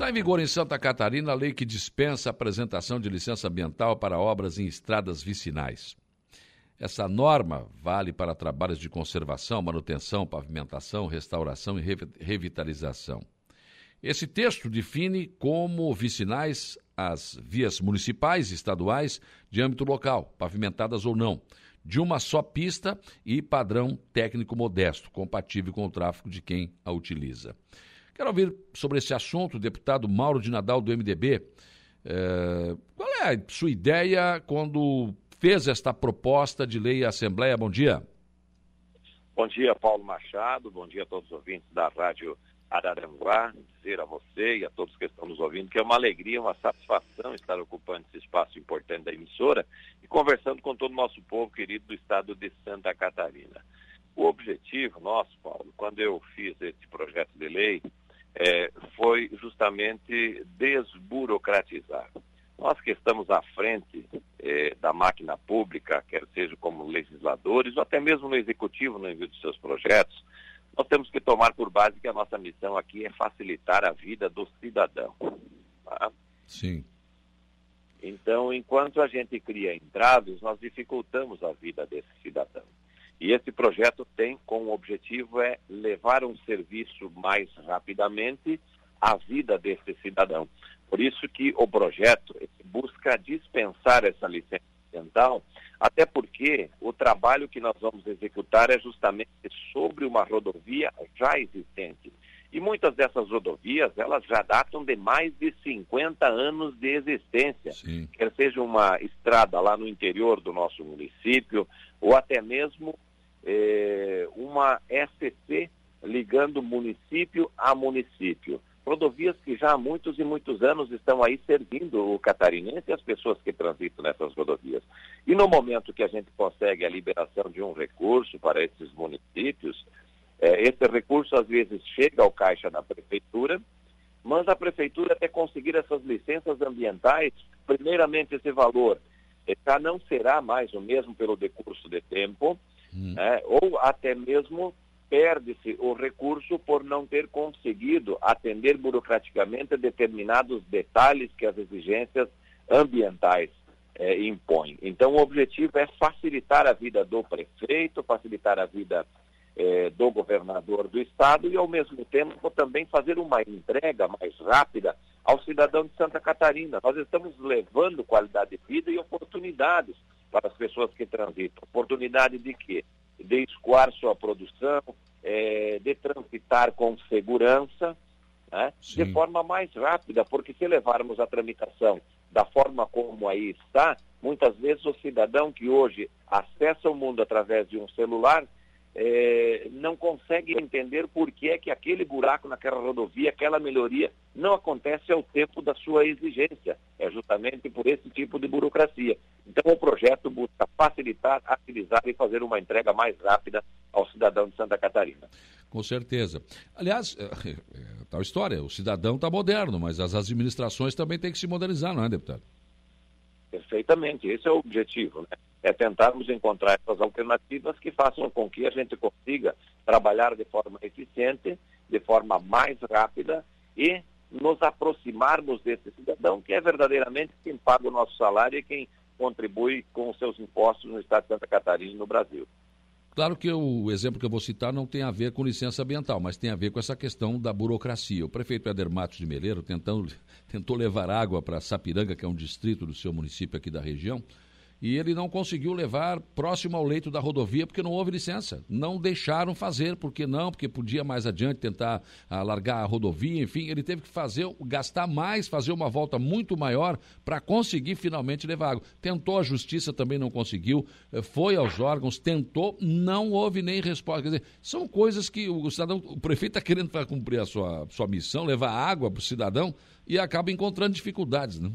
Está em vigor em Santa Catarina a lei que dispensa a apresentação de licença ambiental para obras em estradas vicinais. Essa norma vale para trabalhos de conservação, manutenção, pavimentação, restauração e revitalização. Esse texto define como vicinais as vias municipais e estaduais de âmbito local, pavimentadas ou não, de uma só pista e padrão técnico modesto, compatível com o tráfego de quem a utiliza. Quero ouvir sobre esse assunto o deputado Mauro de Nadal, do MDB. É, qual é a sua ideia quando fez esta proposta de lei à Assembleia? Bom dia. Bom dia, Paulo Machado. Bom dia a todos os ouvintes da Rádio Araranguá. Dizer a você e a todos que estão nos ouvindo que é uma alegria, uma satisfação estar ocupando esse espaço importante da emissora e conversando com todo o nosso povo querido do estado de Santa Catarina. O objetivo nosso, Paulo, quando eu fiz esse projeto de lei, é, foi justamente desburocratizar. Nós que estamos à frente é, da máquina pública, quer seja como legisladores ou até mesmo no executivo no envio dos seus projetos, nós temos que tomar por base que a nossa missão aqui é facilitar a vida do cidadão. Tá? Sim. Então, enquanto a gente cria entraves, nós dificultamos a vida desse cidadão. E esse projeto tem como objetivo é levar um serviço mais rapidamente à vida desse cidadão. Por isso que o projeto busca dispensar essa licença ambiental, até porque o trabalho que nós vamos executar é justamente sobre uma rodovia já existente. E muitas dessas rodovias, elas já datam de mais de 50 anos de existência. Sim. Quer seja uma estrada lá no interior do nosso município, ou até mesmo é, uma SC ligando município a município. Rodovias que já há muitos e muitos anos estão aí servindo o catarinense e as pessoas que transitam nessas rodovias. E no momento que a gente consegue a liberação de um recurso para esses municípios, é, esse recurso às vezes chega ao caixa da prefeitura, mas a prefeitura até conseguir essas licenças ambientais, primeiramente esse valor é, já não será mais o mesmo pelo decurso de tempo, hum. né? ou até mesmo perde-se o recurso por não ter conseguido atender burocraticamente determinados detalhes que as exigências ambientais eh, impõem. Então, o objetivo é facilitar a vida do prefeito, facilitar a vida eh, do governador do estado e, ao mesmo tempo, também fazer uma entrega mais rápida ao cidadão de Santa Catarina. Nós estamos levando qualidade de vida e oportunidades para as pessoas que transitam. Oportunidade de quê? De escoar sua produção, é, de transitar com segurança, né? de forma mais rápida, porque se levarmos a tramitação da forma como aí está, muitas vezes o cidadão que hoje acessa o mundo através de um celular é, não consegue entender por que é que aquele buraco naquela rodovia, aquela melhoria, não acontece ao tempo da sua exigência. É justamente por esse tipo de burocracia. Então, o projeto busca facilitar, agilizar e fazer uma entrega mais rápida ao cidadão de Santa Catarina. Com certeza. Aliás, é, é, tal história, o cidadão está moderno, mas as administrações também têm que se modernizar, não é, deputado? Perfeitamente, esse é o objetivo, né? É tentarmos encontrar essas alternativas que façam com que a gente consiga trabalhar de forma eficiente, de forma mais rápida e nos aproximarmos desse cidadão que é verdadeiramente quem paga o nosso salário e quem contribui com os seus impostos no estado de Santa Catarina e no Brasil. Claro que o exemplo que eu vou citar não tem a ver com licença ambiental, mas tem a ver com essa questão da burocracia. O prefeito Éder Matos de Meleiro tentando, tentou levar água para Sapiranga, que é um distrito do seu município aqui da região, e ele não conseguiu levar próximo ao leito da rodovia porque não houve licença. Não deixaram fazer, porque não, porque podia mais adiante tentar alargar a rodovia, enfim, ele teve que fazer, gastar mais, fazer uma volta muito maior para conseguir finalmente levar água. Tentou a justiça, também não conseguiu, eh, foi aos órgãos, tentou, não houve nem resposta. Quer dizer, são coisas que o cidadão, o prefeito está querendo cumprir a sua, sua missão, levar água para o cidadão e acaba encontrando dificuldades, né?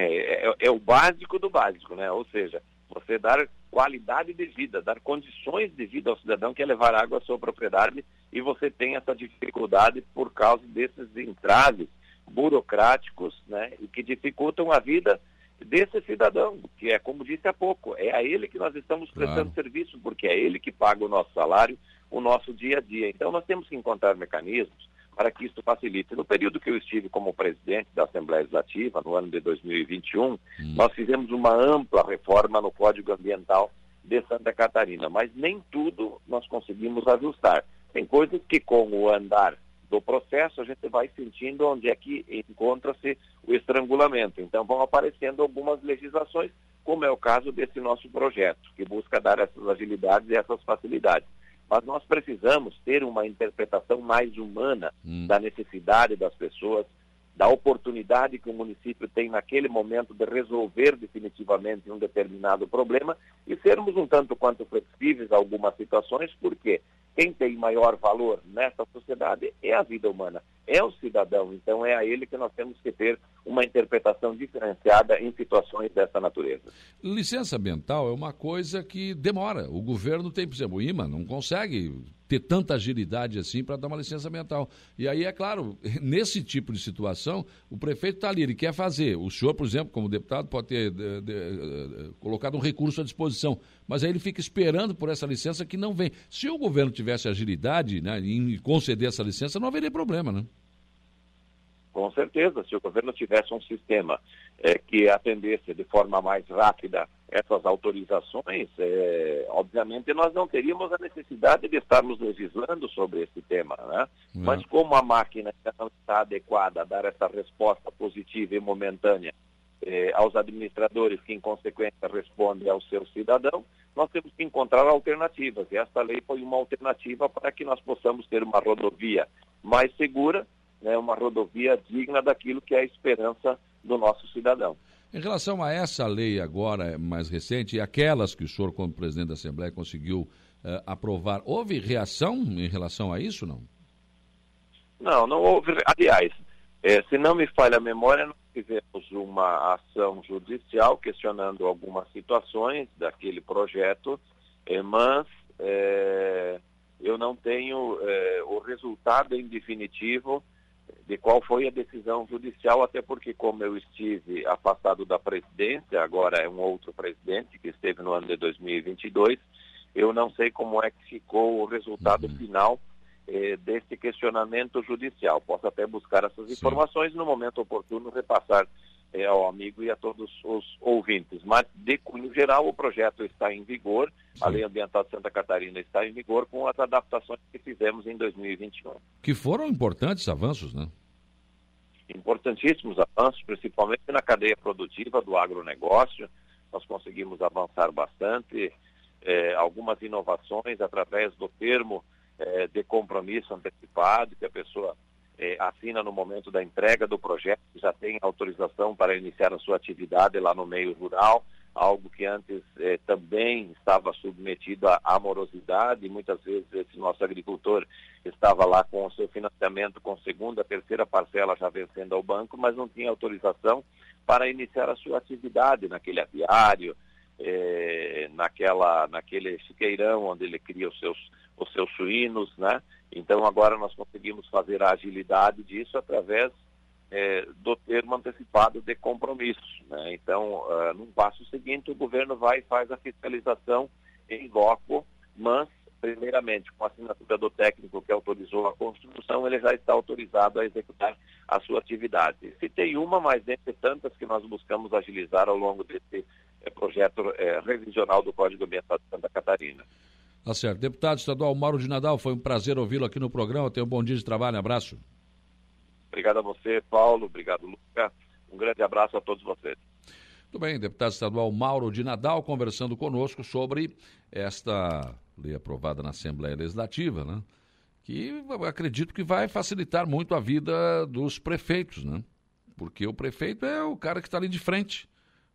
É, é, é, o básico do básico, né? Ou seja, você dar qualidade de vida, dar condições de vida ao cidadão que é levar água à sua propriedade e você tem essa dificuldade por causa desses entraves burocráticos, né? E que dificultam a vida desse cidadão, que é como disse há pouco, é a ele que nós estamos prestando claro. serviço, porque é ele que paga o nosso salário, o nosso dia a dia. Então nós temos que encontrar mecanismos para que isso facilite. No período que eu estive como presidente da Assembleia Legislativa, no ano de 2021, hum. nós fizemos uma ampla reforma no Código Ambiental de Santa Catarina, mas nem tudo nós conseguimos ajustar. Tem coisas que, com o andar do processo, a gente vai sentindo onde é que encontra-se o estrangulamento. Então, vão aparecendo algumas legislações, como é o caso desse nosso projeto, que busca dar essas agilidades e essas facilidades. Mas nós precisamos ter uma interpretação mais humana hum. da necessidade das pessoas, da oportunidade que o município tem naquele momento de resolver definitivamente um determinado problema e sermos um tanto quanto flexíveis a algumas situações, porque quem tem maior valor nessa sociedade é a vida humana, é o cidadão. Então é a ele que nós temos que ter uma interpretação diferenciada em situações dessa natureza. Licença ambiental é uma coisa que demora. O governo tem, por exemplo, o IMA não consegue ter tanta agilidade assim para dar uma licença ambiental. E aí, é claro, nesse tipo de situação, o prefeito está ali, ele quer fazer. O senhor, por exemplo, como deputado, pode ter de, de, de, colocado um recurso à disposição, mas aí ele fica esperando por essa licença que não vem. Se o governo tivesse agilidade né, em conceder essa licença, não haveria problema, né? Com certeza, se o governo tivesse um sistema é, que atendesse de forma mais rápida essas autorizações, é, obviamente nós não teríamos a necessidade de estarmos legislando sobre esse tema. Né? Mas como a máquina não está adequada a dar essa resposta positiva e momentânea é, aos administradores, que em consequência respondem ao seu cidadão, nós temos que encontrar alternativas. E esta lei foi uma alternativa para que nós possamos ter uma rodovia mais segura, né, uma rodovia digna daquilo que é a esperança do nosso cidadão. Em relação a essa lei agora mais recente e aquelas que o senhor, como presidente da Assembleia, conseguiu uh, aprovar, houve reação em relação a isso, não? Não, não houve. Aliás, é, se não me falha a memória, nós tivemos uma ação judicial questionando algumas situações daquele projeto, é, mas eu não tenho o resultado em definitivo de qual foi a decisão judicial, até porque, como eu estive afastado da presidência, agora é um outro presidente que esteve no ano de 2022, eu não sei como é que ficou o resultado uhum. final eh, desse questionamento judicial. Posso até buscar essas Sim. informações no momento oportuno repassar eh, ao amigo e a todos os ouvintes. Mas, de cunho geral, o projeto está em vigor. A Lei Ambiental de Santa Catarina está em vigor com as adaptações que fizemos em 2021. Que foram importantes avanços, né? importantíssimos avanços, principalmente na cadeia produtiva do agronegócio. Nós conseguimos avançar bastante, é, algumas inovações através do termo é, de compromisso antecipado, que a pessoa é, assina no momento da entrega do projeto, já tem autorização para iniciar a sua atividade lá no meio rural algo que antes eh, também estava submetido à amorosidade, e muitas vezes esse nosso agricultor estava lá com o seu financiamento com segunda, terceira parcela já vencendo ao banco, mas não tinha autorização para iniciar a sua atividade naquele aviário, eh, naquela, naquele chiqueirão onde ele cria os seus, os seus suínos, né? Então agora nós conseguimos fazer a agilidade disso através é, do termo antecipado de compromisso. Né? Então, uh, num passo seguinte, o governo vai e faz a fiscalização em loco, mas, primeiramente, com a assinatura do técnico que autorizou a construção, ele já está autorizado a executar a sua atividade. Citei uma, mas dentre tantas que nós buscamos agilizar ao longo desse é, projeto é, revisional do Código Ambiental de Santa Catarina. Tá certo. Deputado estadual Mauro de Nadal, foi um prazer ouvi-lo aqui no programa. Tenha um bom dia de trabalho. Um abraço. Obrigado a você, Paulo. Obrigado, Luca. Um grande abraço a todos vocês. Muito bem, deputado estadual Mauro de Nadal conversando conosco sobre esta lei aprovada na Assembleia Legislativa, né? Que acredito que vai facilitar muito a vida dos prefeitos, né? Porque o prefeito é o cara que está ali de frente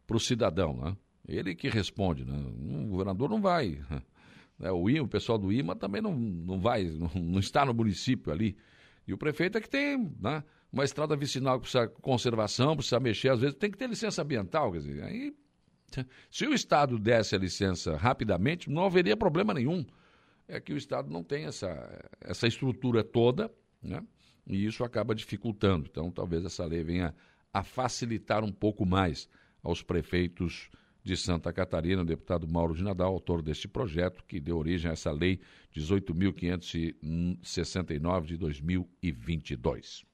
para o cidadão, né? Ele que responde, né? O governador não vai. Né? O, IMA, o pessoal do IMA também não, não vai, não, não está no município ali. E o prefeito é que tem né, uma estrada vicinal que precisa conservação, precisa mexer, às vezes tem que ter licença ambiental. Quer dizer, aí, se o Estado desse a licença rapidamente, não haveria problema nenhum. É que o Estado não tem essa, essa estrutura toda, né? E isso acaba dificultando. Então, talvez essa lei venha a facilitar um pouco mais aos prefeitos de Santa Catarina, o deputado Mauro de Nadal, autor deste projeto que deu origem a essa lei 18.569 de 2022.